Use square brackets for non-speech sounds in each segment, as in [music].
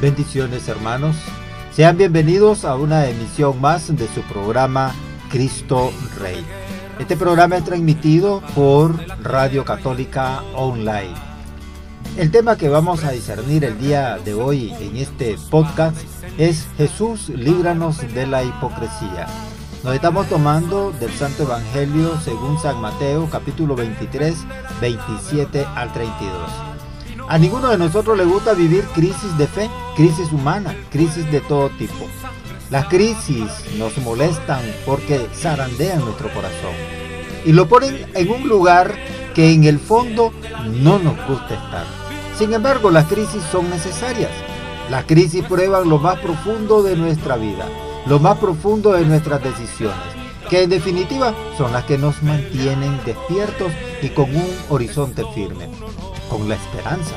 Bendiciones hermanos. Sean bienvenidos a una emisión más de su programa Cristo Rey. Este programa es transmitido por Radio Católica Online. El tema que vamos a discernir el día de hoy en este podcast es Jesús, líbranos de la hipocresía. Nos estamos tomando del Santo Evangelio según San Mateo capítulo 23, 27 al 32. A ninguno de nosotros le gusta vivir crisis de fe, crisis humana, crisis de todo tipo. Las crisis nos molestan porque zarandean nuestro corazón y lo ponen en un lugar que en el fondo no nos gusta estar. Sin embargo, las crisis son necesarias. Las crisis prueban lo más profundo de nuestra vida, lo más profundo de nuestras decisiones, que en definitiva son las que nos mantienen despiertos y con un horizonte firme con la esperanza.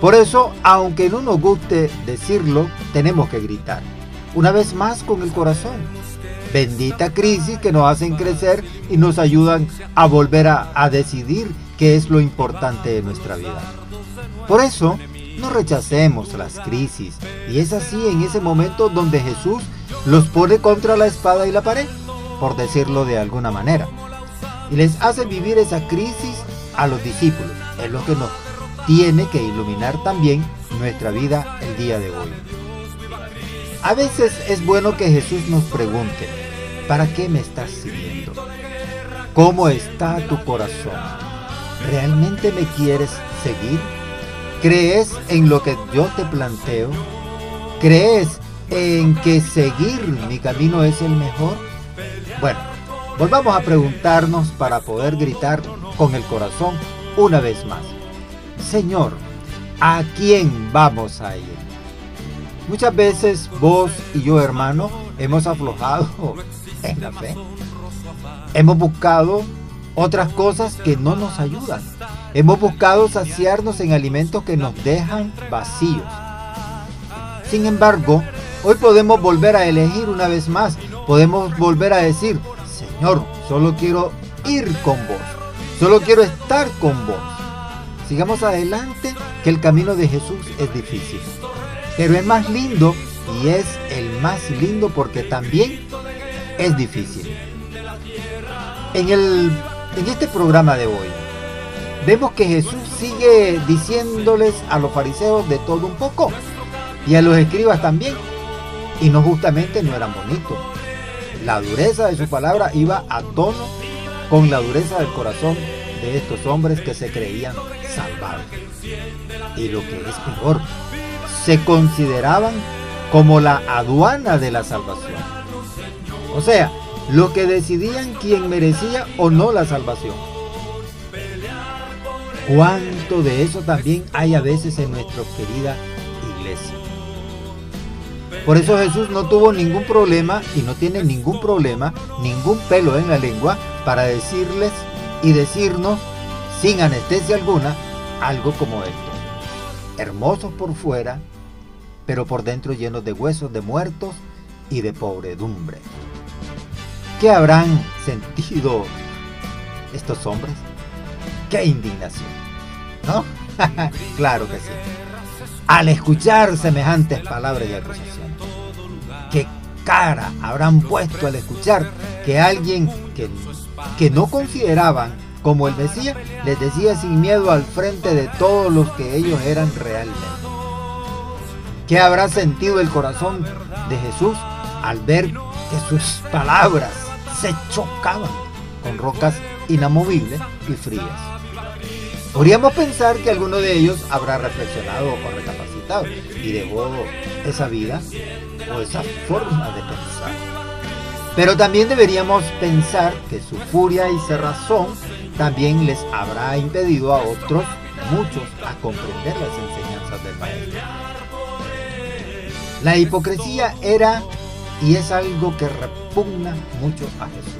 Por eso, aunque no nos guste decirlo, tenemos que gritar. Una vez más con el corazón. Bendita crisis que nos hacen crecer y nos ayudan a volver a, a decidir qué es lo importante de nuestra vida. Por eso, no rechacemos las crisis. Y es así en ese momento donde Jesús los pone contra la espada y la pared, por decirlo de alguna manera. Y les hace vivir esa crisis a los discípulos. Es lo que nos tiene que iluminar también nuestra vida el día de hoy. A veces es bueno que Jesús nos pregunte, ¿para qué me estás siguiendo? ¿Cómo está tu corazón? ¿Realmente me quieres seguir? ¿Crees en lo que yo te planteo? ¿Crees en que seguir mi camino es el mejor? Bueno, volvamos a preguntarnos para poder gritar con el corazón una vez más. Señor, ¿a quién vamos a ir? Muchas veces vos y yo, hermano, hemos aflojado [laughs] en la fe. Hemos buscado otras cosas que no nos ayudan. Hemos buscado saciarnos en alimentos que nos dejan vacíos. Sin embargo, hoy podemos volver a elegir una vez más. Podemos volver a decir, Señor, solo quiero ir con vos. Solo quiero estar con vos. Sigamos adelante, que el camino de Jesús es difícil. Pero es más lindo y es el más lindo porque también es difícil. En, el, en este programa de hoy, vemos que Jesús sigue diciéndoles a los fariseos de todo un poco y a los escribas también. Y no justamente no eran bonitos. La dureza de su palabra iba a tono con la dureza del corazón de estos hombres que se creían salvados. Y lo que es peor, se consideraban como la aduana de la salvación. O sea, lo que decidían quién merecía o no la salvación. ¿Cuánto de eso también hay a veces en nuestra querida iglesia? Por eso Jesús no tuvo ningún problema y no tiene ningún problema, ningún pelo en la lengua para decirles y decirnos sin anestesia alguna algo como esto. Hermosos por fuera, pero por dentro llenos de huesos de muertos y de pobredumbre. ¿Qué habrán sentido estos hombres? ¡Qué indignación! ¿No? [laughs] claro que sí. Al escuchar semejantes palabras y acusaciones. ¿Qué cara habrán puesto al escuchar que alguien que, que no consideraban como el Mesías les decía sin miedo al frente de todos los que ellos eran realmente? ¿Qué habrá sentido el corazón de Jesús al ver que sus palabras se chocaban con rocas inamovibles y frías? Podríamos pensar que alguno de ellos habrá reflexionado o recapacitado y dejó esa vida o esa forma de pensar. Pero también deberíamos pensar que su furia y cerrazón también les habrá impedido a otros, muchos, a comprender las enseñanzas del Maestro. La hipocresía era y es algo que repugna mucho a Jesús.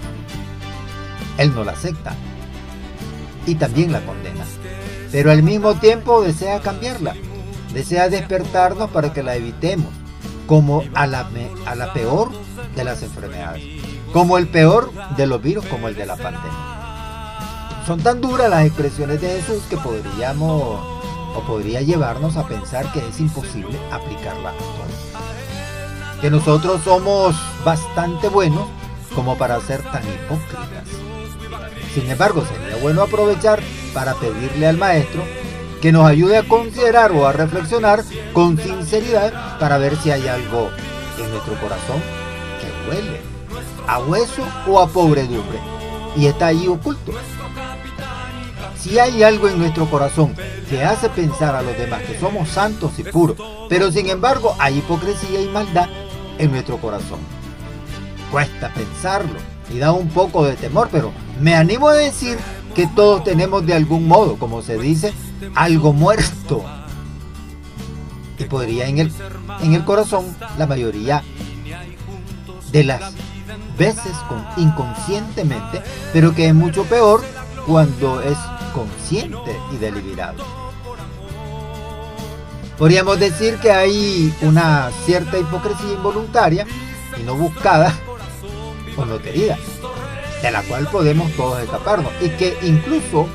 Él no la acepta y también la condena, pero al mismo tiempo desea cambiarla, desea despertarnos para que la evitemos, como a la, a la peor de las enfermedades, como el peor de los virus, como el de la pandemia. Son tan duras las expresiones de Jesús que podríamos o podría llevarnos a pensar que es imposible aplicarla a todos. Que nosotros somos bastante buenos como para ser tan hipócritas. Sin embargo, sería bueno aprovechar para pedirle al maestro que nos ayude a considerar o a reflexionar con sinceridad para ver si hay algo en nuestro corazón huele a hueso o a pobredumbre y está ahí oculto. Si hay algo en nuestro corazón que hace pensar a los demás que somos santos y puros, pero sin embargo hay hipocresía y maldad en nuestro corazón. Cuesta pensarlo y da un poco de temor, pero me animo a decir que todos tenemos de algún modo, como se dice, algo muerto. Y podría en el, en el corazón la mayoría de las veces con, inconscientemente, pero que es mucho peor cuando es consciente y deliberado. Podríamos decir que hay una cierta hipocresía involuntaria y no buscada o no querida, de la cual podemos todos escaparnos y que incluso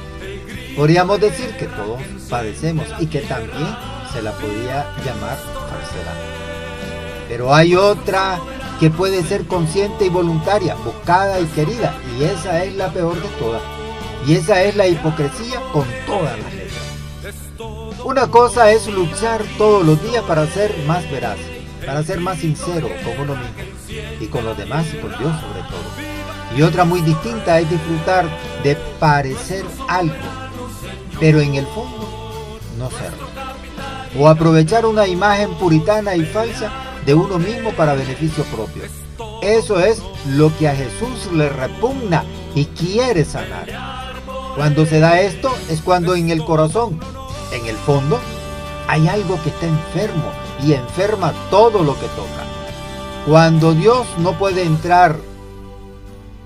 podríamos decir que todos padecemos y que también se la podría llamar falsedad. Pero hay otra que puede ser consciente y voluntaria, buscada y querida, y esa es la peor de todas. Y esa es la hipocresía con todas las letras. Una cosa es luchar todos los días para ser más veraz, para ser más sincero con uno mismo y con los demás y con Dios sobre todo. Y otra muy distinta es disfrutar de parecer algo, pero en el fondo no serlo. O aprovechar una imagen puritana y falsa de uno mismo para beneficio propio. Eso es lo que a Jesús le repugna y quiere sanar. Cuando se da esto es cuando en el corazón, en el fondo, hay algo que está enfermo y enferma todo lo que toca. Cuando Dios no puede entrar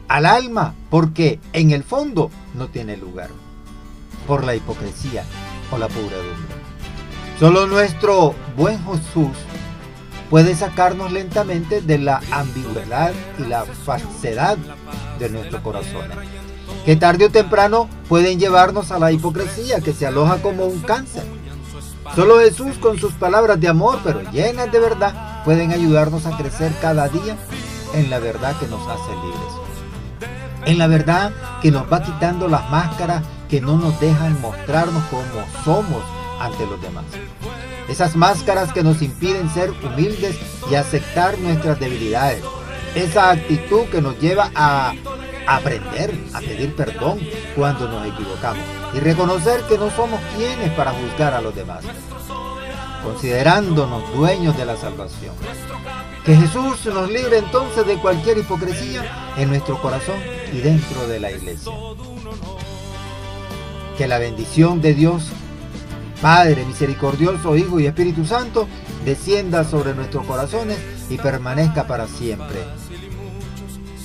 al alma porque en el fondo no tiene lugar por la hipocresía o la pobredumbre. Solo nuestro buen Jesús puede sacarnos lentamente de la ambigüedad y la falsedad de nuestro corazón que tarde o temprano pueden llevarnos a la hipocresía que se aloja como un cáncer. Solo Jesús con sus palabras de amor, pero llenas de verdad, pueden ayudarnos a crecer cada día en la verdad que nos hace libres. En la verdad que nos va quitando las máscaras que no nos dejan mostrarnos como somos ante los demás. Esas máscaras que nos impiden ser humildes y aceptar nuestras debilidades. Esa actitud que nos lleva a aprender a pedir perdón cuando nos equivocamos y reconocer que no somos quienes para juzgar a los demás, considerándonos dueños de la salvación. Que Jesús nos libre entonces de cualquier hipocresía en nuestro corazón y dentro de la iglesia. Que la bendición de Dios, Padre misericordioso, Hijo y Espíritu Santo, descienda sobre nuestros corazones y permanezca para siempre,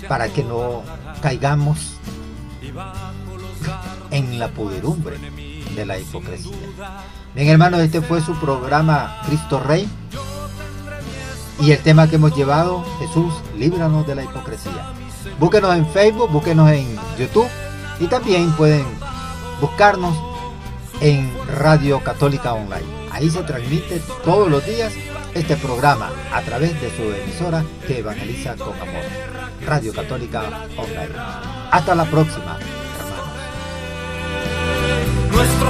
para que no caigamos en la puderumbre de la hipocresía. Bien hermanos, este fue su programa Cristo Rey. Y el tema que hemos llevado, Jesús, líbranos de la hipocresía. Búsquenos en Facebook, búsquenos en YouTube y también pueden buscarnos en Radio Católica Online. Ahí se transmite todos los días este programa a través de su emisora que evangeliza con amor. Radio Católica Online. Hasta la próxima, hermanos.